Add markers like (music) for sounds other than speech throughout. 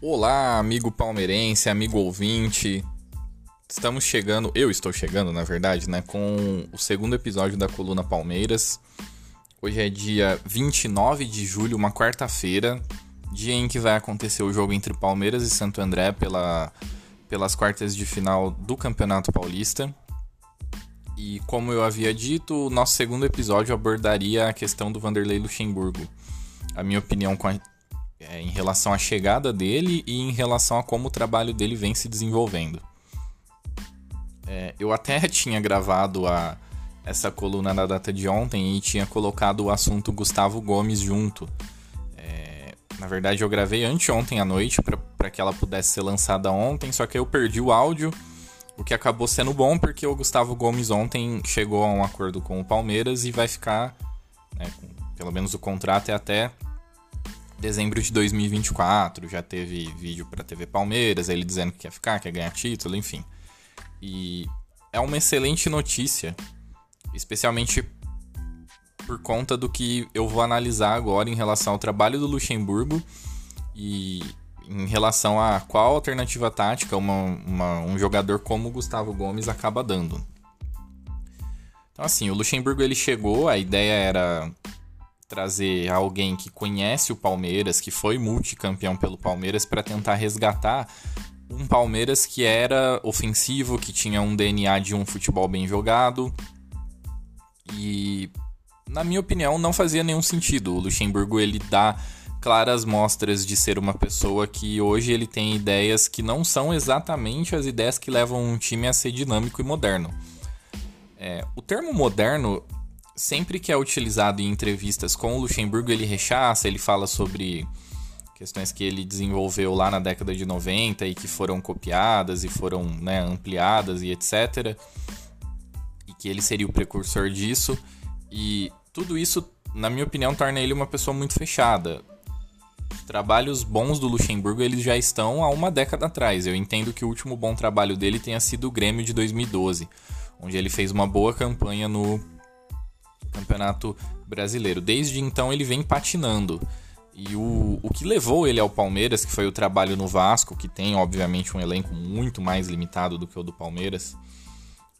Olá, amigo palmeirense, amigo ouvinte. Estamos chegando, eu estou chegando, na verdade, né, com o segundo episódio da Coluna Palmeiras. Hoje é dia 29 de julho, uma quarta-feira, dia em que vai acontecer o jogo entre Palmeiras e Santo André pela, pelas quartas de final do Campeonato Paulista. E como eu havia dito, o nosso segundo episódio abordaria a questão do Vanderlei Luxemburgo. A minha opinião com é, em relação à chegada dele e em relação a como o trabalho dele vem se desenvolvendo. É, eu até (laughs) tinha gravado a, essa coluna na data de ontem e tinha colocado o assunto Gustavo Gomes junto. É, na verdade, eu gravei anteontem à noite para que ela pudesse ser lançada ontem, só que eu perdi o áudio, o que acabou sendo bom porque o Gustavo Gomes ontem chegou a um acordo com o Palmeiras e vai ficar, né, pelo menos o contrato é até dezembro de 2024, já teve vídeo para TV Palmeiras, ele dizendo que quer ficar, quer ganhar título, enfim. E é uma excelente notícia, especialmente por conta do que eu vou analisar agora em relação ao trabalho do Luxemburgo e em relação a qual alternativa tática uma, uma, um jogador como o Gustavo Gomes acaba dando. Então assim, o Luxemburgo ele chegou, a ideia era trazer alguém que conhece o Palmeiras, que foi multicampeão pelo Palmeiras, para tentar resgatar um Palmeiras que era ofensivo, que tinha um DNA de um futebol bem jogado. E, na minha opinião, não fazia nenhum sentido. O Luxemburgo ele dá claras mostras de ser uma pessoa que hoje ele tem ideias que não são exatamente as ideias que levam um time a ser dinâmico e moderno. É, o termo moderno sempre que é utilizado em entrevistas com o Luxemburgo, ele rechaça, ele fala sobre questões que ele desenvolveu lá na década de 90 e que foram copiadas e foram né, ampliadas e etc. E que ele seria o precursor disso. E tudo isso, na minha opinião, torna ele uma pessoa muito fechada. Os trabalhos bons do Luxemburgo eles já estão há uma década atrás. Eu entendo que o último bom trabalho dele tenha sido o Grêmio de 2012, onde ele fez uma boa campanha no Campeonato Brasileiro. Desde então ele vem patinando. E o, o que levou ele ao Palmeiras, que foi o trabalho no Vasco, que tem obviamente um elenco muito mais limitado do que o do Palmeiras,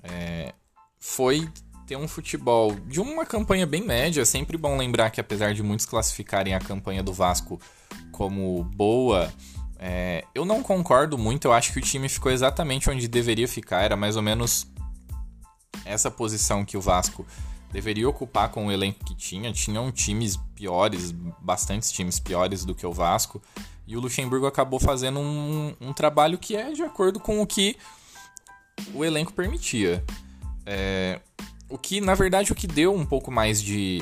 é, foi ter um futebol de uma campanha bem média. É sempre bom lembrar que, apesar de muitos classificarem a campanha do Vasco como boa, é, eu não concordo muito. Eu acho que o time ficou exatamente onde deveria ficar. Era mais ou menos essa posição que o Vasco deveria ocupar com o elenco que tinha. Tinham times piores, bastantes times piores do que o Vasco. E o Luxemburgo acabou fazendo um, um trabalho que é de acordo com o que o elenco permitia. É, o que, na verdade, o que deu um pouco mais de,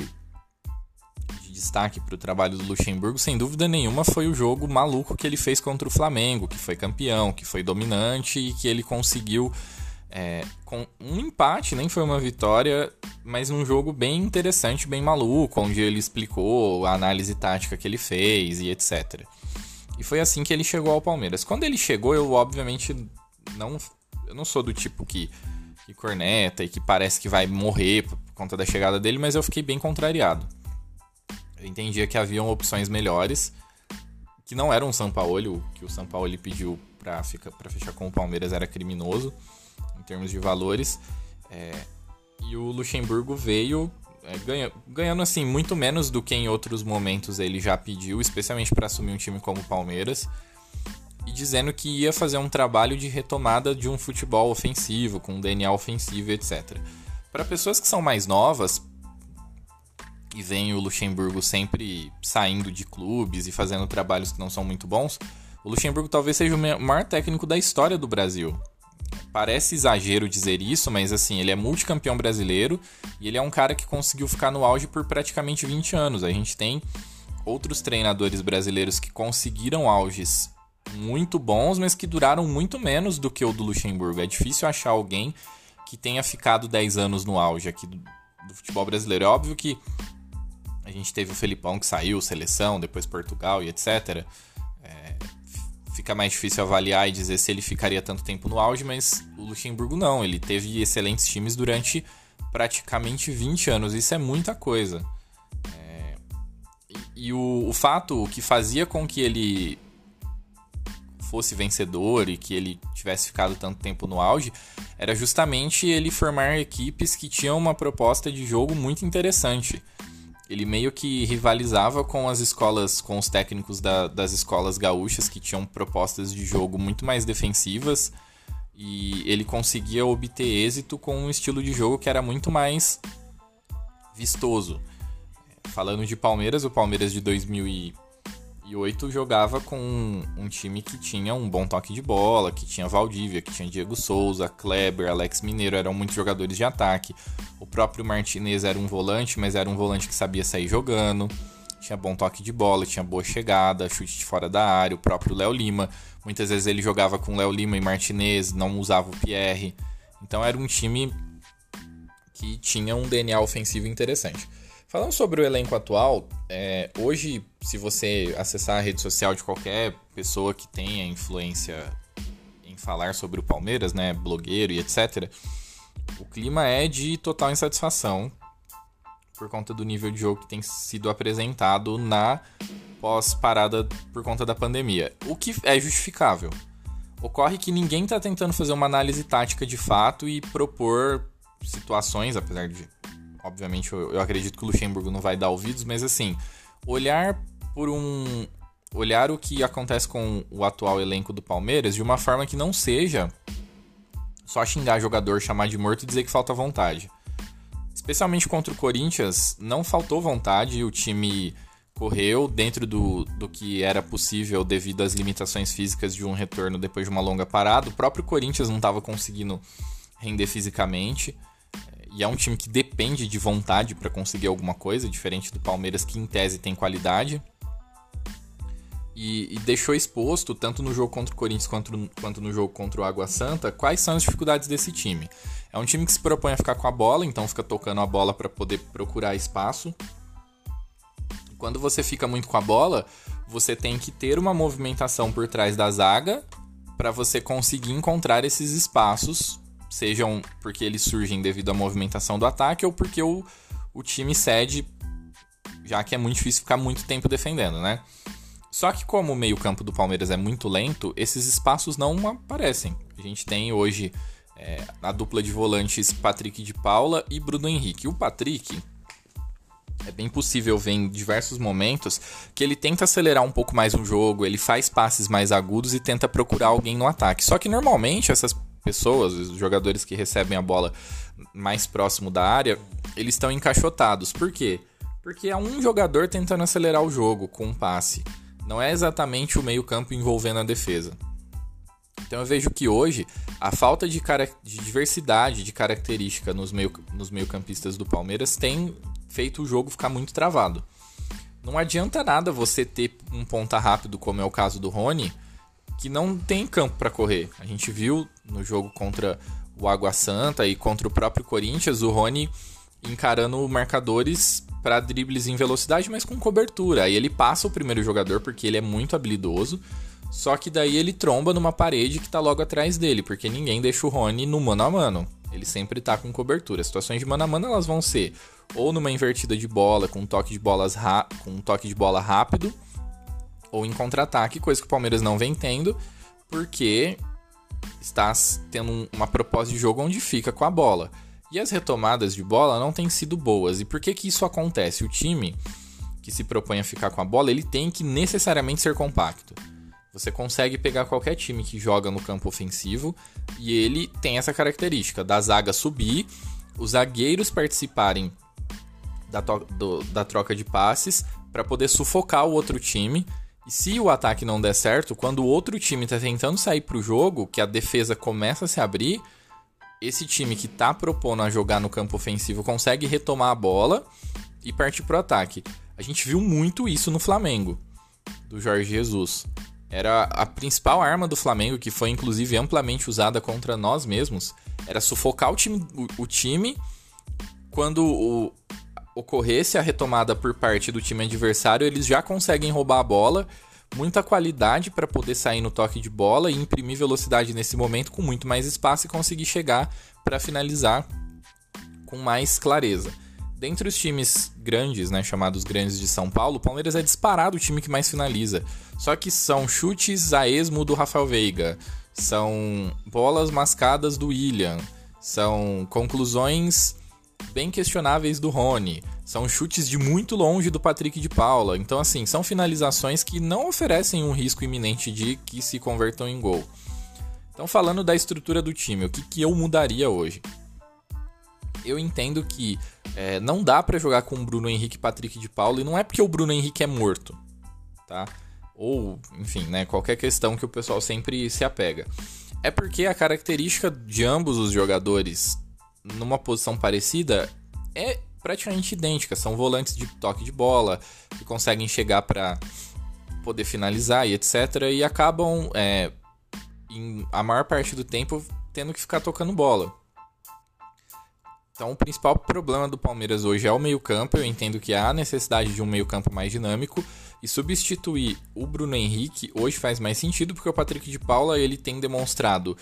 de destaque para o trabalho do Luxemburgo, sem dúvida nenhuma, foi o jogo maluco que ele fez contra o Flamengo, que foi campeão, que foi dominante e que ele conseguiu é, com um empate, nem foi uma vitória, mas num jogo bem interessante, bem maluco, onde ele explicou a análise tática que ele fez e etc. E foi assim que ele chegou ao Palmeiras. Quando ele chegou, eu obviamente não, eu não sou do tipo que, que corneta e que parece que vai morrer por conta da chegada dele, mas eu fiquei bem contrariado. Eu entendia que haviam opções melhores, que não eram o São Paulo, que o São Paulo pediu para fechar com o Palmeiras era criminoso termos de valores. É, e o Luxemburgo veio é, ganha, ganhando assim muito menos do que em outros momentos ele já pediu, especialmente para assumir um time como o Palmeiras, e dizendo que ia fazer um trabalho de retomada de um futebol ofensivo, com um DNA ofensivo, etc. Para pessoas que são mais novas e veem o Luxemburgo sempre saindo de clubes e fazendo trabalhos que não são muito bons, o Luxemburgo talvez seja o maior técnico da história do Brasil. Parece exagero dizer isso, mas assim, ele é multicampeão brasileiro e ele é um cara que conseguiu ficar no auge por praticamente 20 anos. A gente tem outros treinadores brasileiros que conseguiram auges muito bons, mas que duraram muito menos do que o do Luxemburgo. É difícil achar alguém que tenha ficado 10 anos no auge aqui do, do futebol brasileiro. É óbvio que a gente teve o Felipão que saiu, seleção, depois Portugal e etc fica mais difícil avaliar e dizer se ele ficaria tanto tempo no auge, mas o Luxemburgo não, ele teve excelentes times durante praticamente 20 anos, isso é muita coisa. É... E, e o, o fato, que fazia com que ele fosse vencedor e que ele tivesse ficado tanto tempo no auge, era justamente ele formar equipes que tinham uma proposta de jogo muito interessante. Ele meio que rivalizava com as escolas, com os técnicos da, das escolas gaúchas que tinham propostas de jogo muito mais defensivas e ele conseguia obter êxito com um estilo de jogo que era muito mais vistoso. Falando de Palmeiras, o Palmeiras de 2008 jogava com um, um, time que tinha um bom toque de bola, que tinha Valdívia, que tinha Diego Souza, Kleber, Alex Mineiro, eram muitos jogadores de ataque. O próprio Martinez era um volante, mas era um volante que sabia sair jogando tinha bom toque de bola, tinha boa chegada, chute de fora da área, o próprio Léo Lima. Muitas vezes ele jogava com Léo Lima e Martinez, não usava o Pierre. Então era um time que tinha um DNA ofensivo interessante. Falando sobre o elenco atual, é, hoje, se você acessar a rede social de qualquer pessoa que tenha influência em falar sobre o Palmeiras, né, blogueiro e etc., o clima é de total insatisfação por conta do nível de jogo que tem sido apresentado na pós-parada por conta da pandemia. O que é justificável. Ocorre que ninguém está tentando fazer uma análise tática de fato e propor situações, apesar de, obviamente, eu, eu acredito que o Luxemburgo não vai dar ouvidos, mas assim, olhar por um. olhar o que acontece com o atual elenco do Palmeiras de uma forma que não seja só xingar jogador, chamar de morto e dizer que falta vontade especialmente contra o Corinthians, não faltou vontade, o time correu dentro do, do que era possível devido às limitações físicas de um retorno depois de uma longa parada. O próprio Corinthians não estava conseguindo render fisicamente. E é um time que depende de vontade para conseguir alguma coisa, diferente do Palmeiras, que em tese tem qualidade. E, e, deixou exposto, tanto no jogo contra o Corinthians quanto, quanto no jogo contra o Água Santa, quais são as dificuldades desse time. É um time que se propõe a ficar com a bola, então fica tocando a bola para poder procurar espaço. Quando você fica muito com a bola, você tem que ter uma movimentação por trás da zaga para você conseguir encontrar esses espaços, sejam porque eles surgem devido à movimentação do ataque ou porque o, o time cede, já que é muito difícil ficar muito tempo defendendo, né? Só que como o meio-campo do Palmeiras é muito lento, esses espaços não aparecem. A gente tem hoje é, a dupla de volantes Patrick de Paula e Bruno Henrique. O Patrick é bem possível ver em diversos momentos que ele tenta acelerar um pouco mais o jogo, ele faz passes mais agudos e tenta procurar alguém no ataque. Só que normalmente essas pessoas, os jogadores que recebem a bola mais próximo da área, eles estão encaixotados. Por quê? Porque é um jogador tentando acelerar o jogo com um passe. Não é exatamente o meio-campo envolvendo a defesa. Então eu vejo que hoje a falta de, de diversidade de característica nos meio, meio-campistas do Palmeiras tem feito o jogo ficar muito travado. Não adianta nada você ter um ponta rápido, como é o caso do Rony, que não tem campo para correr. A gente viu no jogo contra o Água Santa e contra o próprio Corinthians, o Rony encarando marcadores para dribles em velocidade, mas com cobertura. Aí ele passa o primeiro jogador porque ele é muito habilidoso. Só que daí ele tromba numa parede que tá logo atrás dele, porque ninguém deixa o Rony no mano a mano. Ele sempre tá com cobertura. As situações de mano a mano elas vão ser ou numa invertida de bola com um toque de bolas com um toque de bola rápido, ou em contra-ataque, coisa que o Palmeiras não vem tendo, porque está tendo uma proposta de jogo onde fica com a bola. E as retomadas de bola não têm sido boas. E por que que isso acontece? O time que se propõe a ficar com a bola, ele tem que necessariamente ser compacto. Você consegue pegar qualquer time que joga no campo ofensivo e ele tem essa característica da zaga subir, os zagueiros participarem da, do, da troca de passes para poder sufocar o outro time. E se o ataque não der certo, quando o outro time está tentando sair para o jogo, que a defesa começa a se abrir, esse time que está propondo a jogar no campo ofensivo consegue retomar a bola e partir para o ataque. A gente viu muito isso no Flamengo, do Jorge Jesus era a principal arma do Flamengo, que foi inclusive amplamente usada contra nós mesmos, era sufocar o time, o, o time quando o, ocorresse a retomada por parte do time adversário, eles já conseguem roubar a bola, muita qualidade para poder sair no toque de bola e imprimir velocidade nesse momento com muito mais espaço e conseguir chegar para finalizar com mais clareza. dentre os times grandes, né, chamados grandes de São Paulo, o Palmeiras é disparado o time que mais finaliza. Só que são chutes a esmo do Rafael Veiga, são bolas mascadas do William, são conclusões bem questionáveis do Rony, são chutes de muito longe do Patrick de Paula. Então, assim, são finalizações que não oferecem um risco iminente de que se convertam em gol. Então, falando da estrutura do time, o que, que eu mudaria hoje? Eu entendo que é, não dá para jogar com Bruno Henrique e Patrick de Paula, e não é porque o Bruno Henrique é morto, tá? Ou, enfim, né, qualquer questão que o pessoal sempre se apega. É porque a característica de ambos os jogadores numa posição parecida é praticamente idêntica. São volantes de toque de bola que conseguem chegar para poder finalizar e etc. E acabam, é, em, a maior parte do tempo, tendo que ficar tocando bola. Então, o principal problema do Palmeiras hoje é o meio-campo. Eu entendo que há necessidade de um meio-campo mais dinâmico e substituir o Bruno Henrique hoje faz mais sentido porque o Patrick de Paula ele tem demonstrado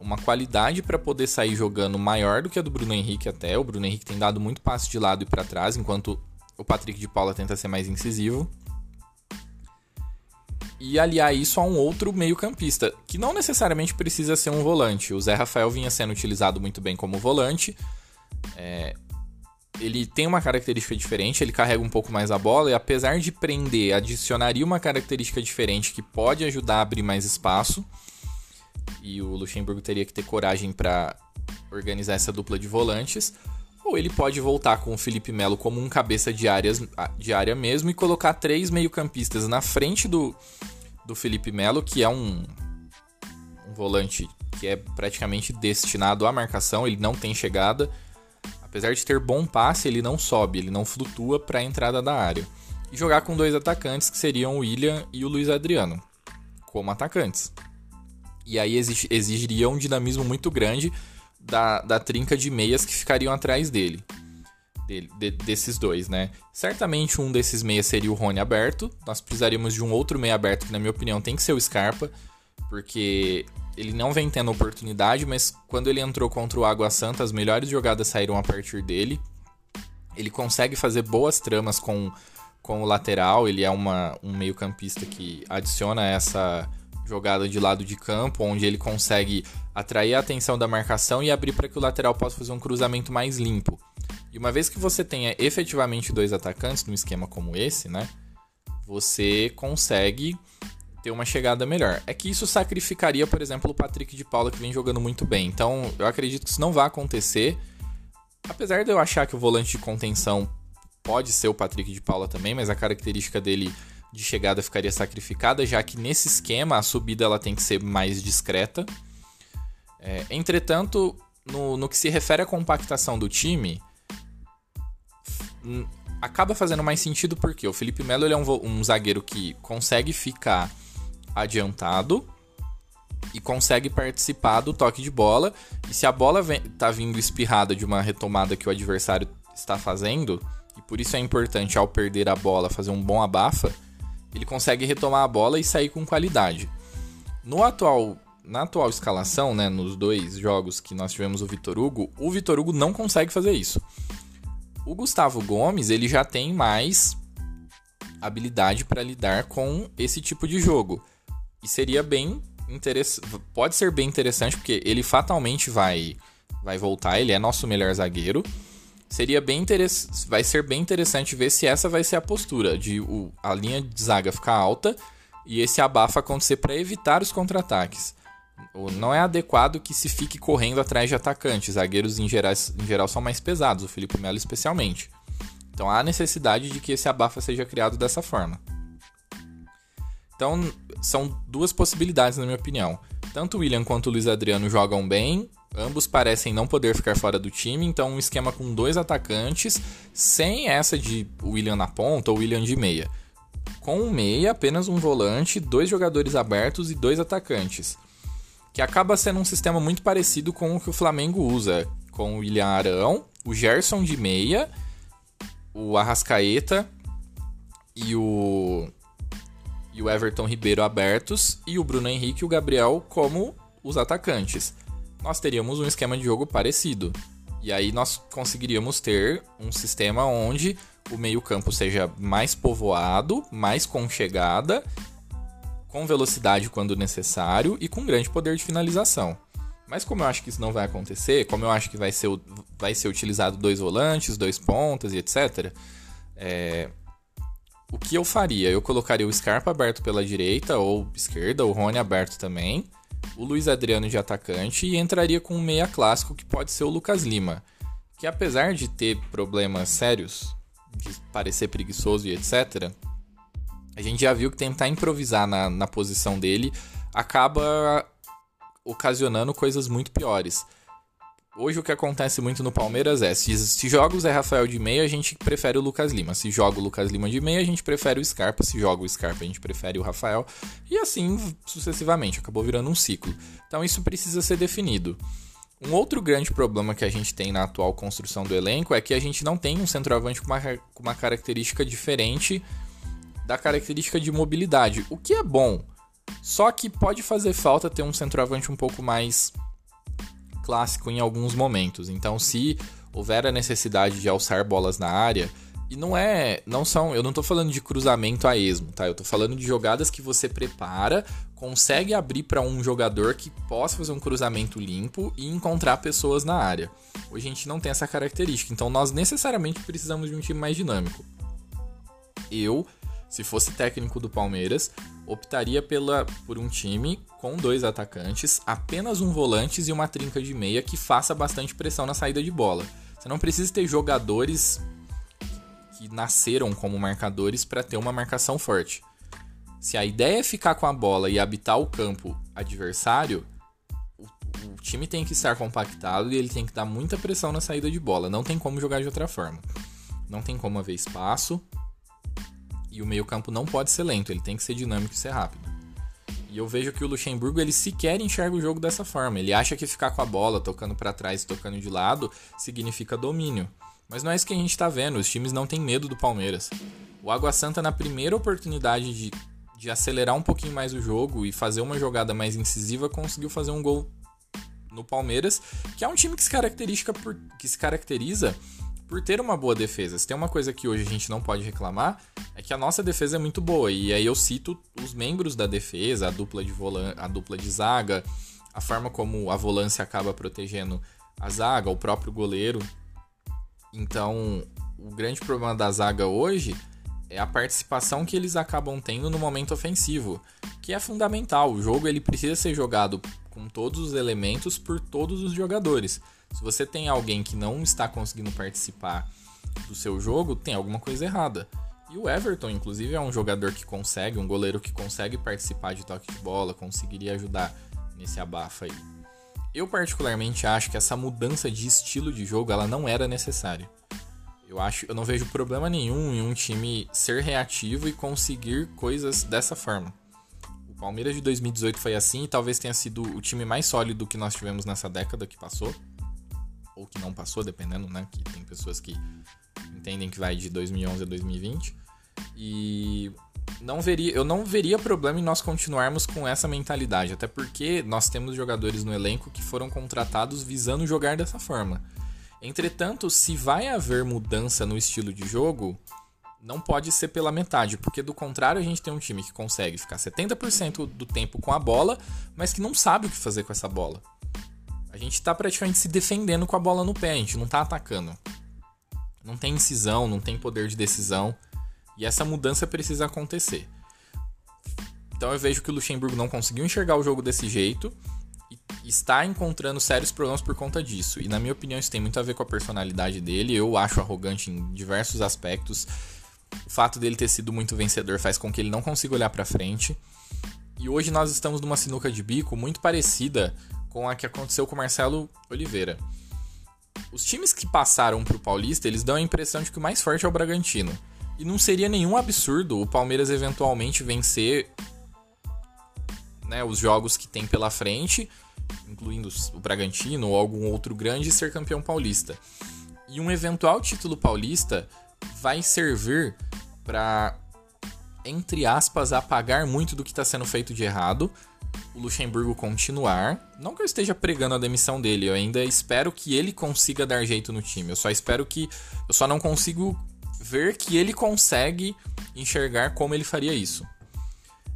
uma qualidade para poder sair jogando maior do que a do Bruno Henrique até. O Bruno Henrique tem dado muito passe de lado e para trás, enquanto o Patrick de Paula tenta ser mais incisivo. E aliar isso a um outro meio-campista, que não necessariamente precisa ser um volante. O Zé Rafael vinha sendo utilizado muito bem como volante, é, ele tem uma característica diferente, ele carrega um pouco mais a bola e apesar de prender, adicionaria uma característica diferente que pode ajudar a abrir mais espaço. E o Luxemburgo teria que ter coragem para organizar essa dupla de volantes. Ou ele pode voltar com o Felipe Melo como um cabeça de, áreas, de área mesmo e colocar três meio-campistas na frente do, do Felipe Melo, que é um, um volante que é praticamente destinado à marcação, ele não tem chegada Apesar de ter bom passe, ele não sobe, ele não flutua para a entrada da área. E jogar com dois atacantes que seriam o William e o Luiz Adriano, como atacantes. E aí exigiria um dinamismo muito grande da, da trinca de meias que ficariam atrás dele. De, desses dois, né? Certamente um desses meias seria o Rony aberto. Nós precisaríamos de um outro meia aberto que, na minha opinião, tem que ser o Scarpa, porque ele não vem tendo oportunidade, mas quando ele entrou contra o Água Santa, as melhores jogadas saíram a partir dele. Ele consegue fazer boas tramas com, com o lateral, ele é uma, um meio-campista que adiciona essa jogada de lado de campo, onde ele consegue atrair a atenção da marcação e abrir para que o lateral possa fazer um cruzamento mais limpo. E uma vez que você tenha efetivamente dois atacantes num esquema como esse, né? Você consegue ter uma chegada melhor. É que isso sacrificaria, por exemplo, o Patrick de Paula, que vem jogando muito bem. Então, eu acredito que isso não vai acontecer. Apesar de eu achar que o volante de contenção pode ser o Patrick de Paula também, mas a característica dele de chegada ficaria sacrificada, já que nesse esquema a subida ela tem que ser mais discreta. É, entretanto, no, no que se refere à compactação do time, acaba fazendo mais sentido porque o Felipe Melo é um, um zagueiro que consegue ficar adiantado e consegue participar do toque de bola. E se a bola vem, tá vindo espirrada de uma retomada que o adversário está fazendo, e por isso é importante ao perder a bola fazer um bom abafa, ele consegue retomar a bola e sair com qualidade. No atual, na atual escalação, né, nos dois jogos que nós tivemos o Vitor Hugo, o Vitor Hugo não consegue fazer isso. O Gustavo Gomes, ele já tem mais habilidade para lidar com esse tipo de jogo. E seria bem interessante. Pode ser bem interessante, porque ele fatalmente vai, vai voltar, ele é nosso melhor zagueiro. Seria bem interessante. Vai ser bem interessante ver se essa vai ser a postura de o, a linha de zaga ficar alta e esse abafa acontecer para evitar os contra-ataques. Não é adequado que se fique correndo atrás de atacantes. Zagueiros em geral, em geral são mais pesados, o Felipe Melo especialmente. Então há necessidade de que esse abafa seja criado dessa forma. Então, são duas possibilidades, na minha opinião. Tanto o William quanto o Luiz Adriano jogam bem, ambos parecem não poder ficar fora do time, então um esquema com dois atacantes, sem essa de William na ponta ou William de meia. Com um meia, apenas um volante, dois jogadores abertos e dois atacantes. Que acaba sendo um sistema muito parecido com o que o Flamengo usa, com o William Arão, o Gerson de meia, o Arrascaeta e o e o Everton Ribeiro abertos e o Bruno Henrique e o Gabriel como os atacantes. Nós teríamos um esquema de jogo parecido. E aí nós conseguiríamos ter um sistema onde o meio-campo seja mais povoado, mais conchegada, com velocidade quando necessário e com grande poder de finalização. Mas como eu acho que isso não vai acontecer, como eu acho que vai ser, vai ser utilizado dois volantes, dois pontas e etc., é, o que eu faria? Eu colocaria o Scarpa aberto pela direita ou esquerda, o Rony aberto também, o Luiz Adriano de atacante e entraria com um meia clássico que pode ser o Lucas Lima, que apesar de ter problemas sérios, de parecer preguiçoso e etc., a gente já viu que tentar improvisar na, na posição dele acaba ocasionando coisas muito piores. Hoje o que acontece muito no Palmeiras é, se, se joga o Zé Rafael de meia, a gente prefere o Lucas Lima. Se joga o Lucas Lima de meia, a gente prefere o Scarpa. Se joga o Scarpa, a gente prefere o Rafael. E assim sucessivamente, acabou virando um ciclo. Então isso precisa ser definido. Um outro grande problema que a gente tem na atual construção do elenco é que a gente não tem um centroavante com uma, com uma característica diferente da característica de mobilidade, o que é bom. Só que pode fazer falta ter um centroavante um pouco mais clássico em alguns momentos. Então, se houver a necessidade de alçar bolas na área, e não é, não são, eu não tô falando de cruzamento a esmo, tá? Eu tô falando de jogadas que você prepara, consegue abrir para um jogador que possa fazer um cruzamento limpo e encontrar pessoas na área. Hoje a gente não tem essa característica, então nós necessariamente precisamos de um time mais dinâmico. Eu se fosse técnico do Palmeiras, optaria pela, por um time com dois atacantes, apenas um volante e uma trinca de meia que faça bastante pressão na saída de bola. Você não precisa ter jogadores que nasceram como marcadores para ter uma marcação forte. Se a ideia é ficar com a bola e habitar o campo adversário, o, o time tem que estar compactado e ele tem que dar muita pressão na saída de bola. Não tem como jogar de outra forma. Não tem como haver espaço, e o meio-campo não pode ser lento, ele tem que ser dinâmico e ser rápido. E eu vejo que o Luxemburgo ele sequer enxerga o jogo dessa forma. Ele acha que ficar com a bola, tocando para trás, tocando de lado, significa domínio. Mas não é isso que a gente está vendo. Os times não têm medo do Palmeiras. O Água Santa, na primeira oportunidade de, de acelerar um pouquinho mais o jogo e fazer uma jogada mais incisiva, conseguiu fazer um gol no Palmeiras, que é um time que se, por, que se caracteriza por ter uma boa defesa. Se tem uma coisa que hoje a gente não pode reclamar, é que a nossa defesa é muito boa. E aí eu cito os membros da defesa, a dupla de, volan a dupla de zaga, a forma como a volância acaba protegendo a zaga, o próprio goleiro. Então, o grande problema da zaga hoje é a participação que eles acabam tendo no momento ofensivo, que é fundamental. O jogo ele precisa ser jogado com todos os elementos por todos os jogadores. Se você tem alguém que não está conseguindo participar do seu jogo, tem alguma coisa errada. E o Everton, inclusive, é um jogador que consegue, um goleiro que consegue participar de toque de bola, conseguiria ajudar nesse abafa aí. Eu particularmente acho que essa mudança de estilo de jogo ela não era necessária. Eu acho, eu não vejo problema nenhum em um time ser reativo e conseguir coisas dessa forma. O Palmeiras de 2018 foi assim e talvez tenha sido o time mais sólido que nós tivemos nessa década que passou ou que não passou, dependendo, né? Que tem pessoas que entendem que vai de 2011 a 2020. E não veria, eu não veria problema em nós continuarmos com essa mentalidade, até porque nós temos jogadores no elenco que foram contratados visando jogar dessa forma. Entretanto, se vai haver mudança no estilo de jogo, não pode ser pela metade, porque do contrário a gente tem um time que consegue ficar 70% do tempo com a bola, mas que não sabe o que fazer com essa bola. A gente tá praticamente se defendendo com a bola no pé, a gente não tá atacando. Não tem incisão, não tem poder de decisão. E essa mudança precisa acontecer. Então eu vejo que o Luxemburgo não conseguiu enxergar o jogo desse jeito e está encontrando sérios problemas por conta disso. E na minha opinião isso tem muito a ver com a personalidade dele. Eu acho arrogante em diversos aspectos. O fato dele ter sido muito vencedor faz com que ele não consiga olhar para frente. E hoje nós estamos numa sinuca de bico muito parecida com a que aconteceu com o Marcelo Oliveira. Os times que passaram para o Paulista, eles dão a impressão de que o mais forte é o Bragantino. E não seria nenhum absurdo o Palmeiras eventualmente vencer né, os jogos que tem pela frente, incluindo o Bragantino ou algum outro grande, e ser campeão paulista. E um eventual título paulista vai servir para, entre aspas, apagar muito do que está sendo feito de errado o Luxemburgo continuar. Não que eu esteja pregando a demissão dele, eu ainda espero que ele consiga dar jeito no time. Eu só espero que. Eu só não consigo ver que ele consegue enxergar como ele faria isso.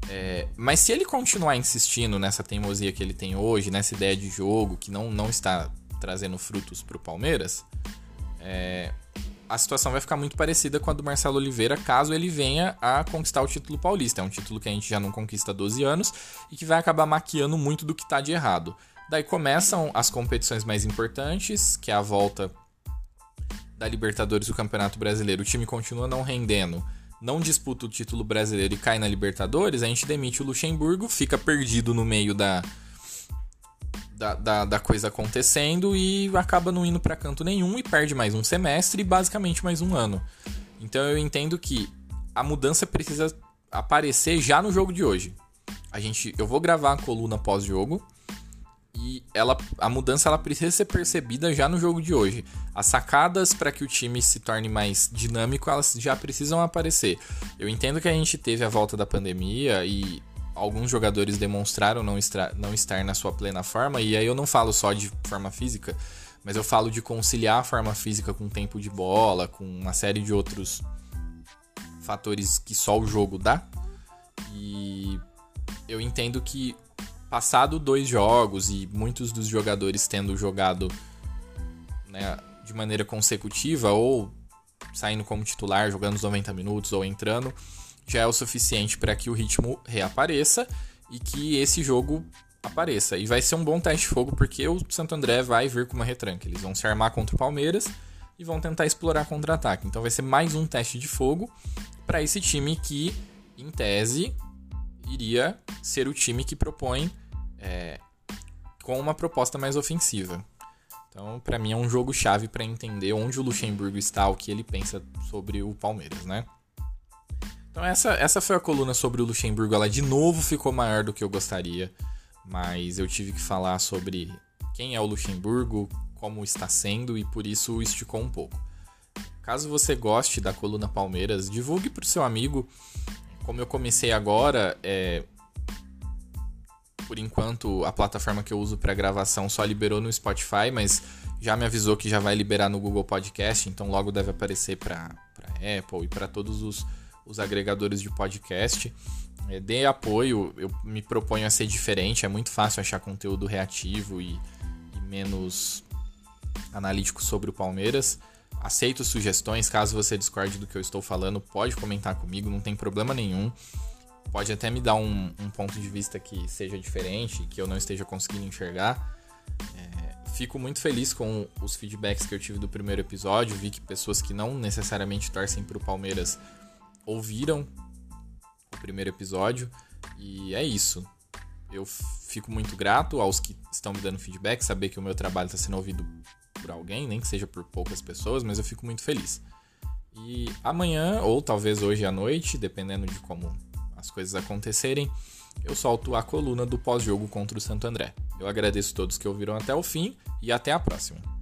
É, mas se ele continuar insistindo nessa teimosia que ele tem hoje, nessa ideia de jogo que não, não está trazendo frutos para o Palmeiras, é, a situação vai ficar muito parecida com a do Marcelo Oliveira, caso ele venha a conquistar o título paulista. É um título que a gente já não conquista há 12 anos e que vai acabar maquiando muito do que está de errado. Daí começam as competições mais importantes, que é a volta da Libertadores do Campeonato Brasileiro. O time continua não rendendo, não disputa o título brasileiro e cai na Libertadores. A gente demite o Luxemburgo, fica perdido no meio da, da, da, da, coisa acontecendo e acaba não indo para canto nenhum e perde mais um semestre e basicamente mais um ano. Então eu entendo que a mudança precisa aparecer já no jogo de hoje. A gente, eu vou gravar a coluna pós-jogo e ela, a mudança ela precisa ser percebida já no jogo de hoje. As sacadas para que o time se torne mais dinâmico, elas já precisam aparecer. Eu entendo que a gente teve a volta da pandemia e alguns jogadores demonstraram não, estar, não estar na sua plena forma, e aí eu não falo só de forma física, mas eu falo de conciliar a forma física com tempo de bola, com uma série de outros fatores que só o jogo dá. E eu entendo que passado dois jogos e muitos dos jogadores tendo jogado né, de maneira consecutiva ou saindo como titular, jogando os 90 minutos ou entrando, já é o suficiente para que o ritmo reapareça e que esse jogo apareça. E vai ser um bom teste de fogo porque o Santo André vai vir com uma retranca. Eles vão se armar contra o Palmeiras e vão tentar explorar contra-ataque. Então vai ser mais um teste de fogo para esse time que, em tese, iria ser o time que propõe é, com uma proposta mais ofensiva. Então, para mim é um jogo chave para entender onde o Luxemburgo está, o que ele pensa sobre o Palmeiras, né? Então essa, essa foi a coluna sobre o Luxemburgo. Ela de novo ficou maior do que eu gostaria, mas eu tive que falar sobre quem é o Luxemburgo, como está sendo e por isso esticou um pouco. Caso você goste da coluna Palmeiras, divulgue para o seu amigo. Como eu comecei agora, é... por enquanto a plataforma que eu uso para gravação só liberou no Spotify, mas já me avisou que já vai liberar no Google Podcast, então logo deve aparecer para Apple e para todos os os agregadores de podcast. É, dê apoio, eu me proponho a ser diferente, é muito fácil achar conteúdo reativo e, e menos analítico sobre o Palmeiras. Aceito sugestões, caso você discorde do que eu estou falando, pode comentar comigo, não tem problema nenhum. Pode até me dar um, um ponto de vista que seja diferente, que eu não esteja conseguindo enxergar. É, fico muito feliz com os feedbacks que eu tive do primeiro episódio. Vi que pessoas que não necessariamente torcem para o Palmeiras ouviram o primeiro episódio e é isso. Eu fico muito grato aos que estão me dando feedback, saber que o meu trabalho está sendo ouvido por alguém, nem que seja por poucas pessoas, mas eu fico muito feliz. E amanhã, ou talvez hoje à noite, dependendo de como as coisas acontecerem, eu solto a coluna do pós-jogo contra o Santo André. Eu agradeço a todos que ouviram até o fim e até a próxima.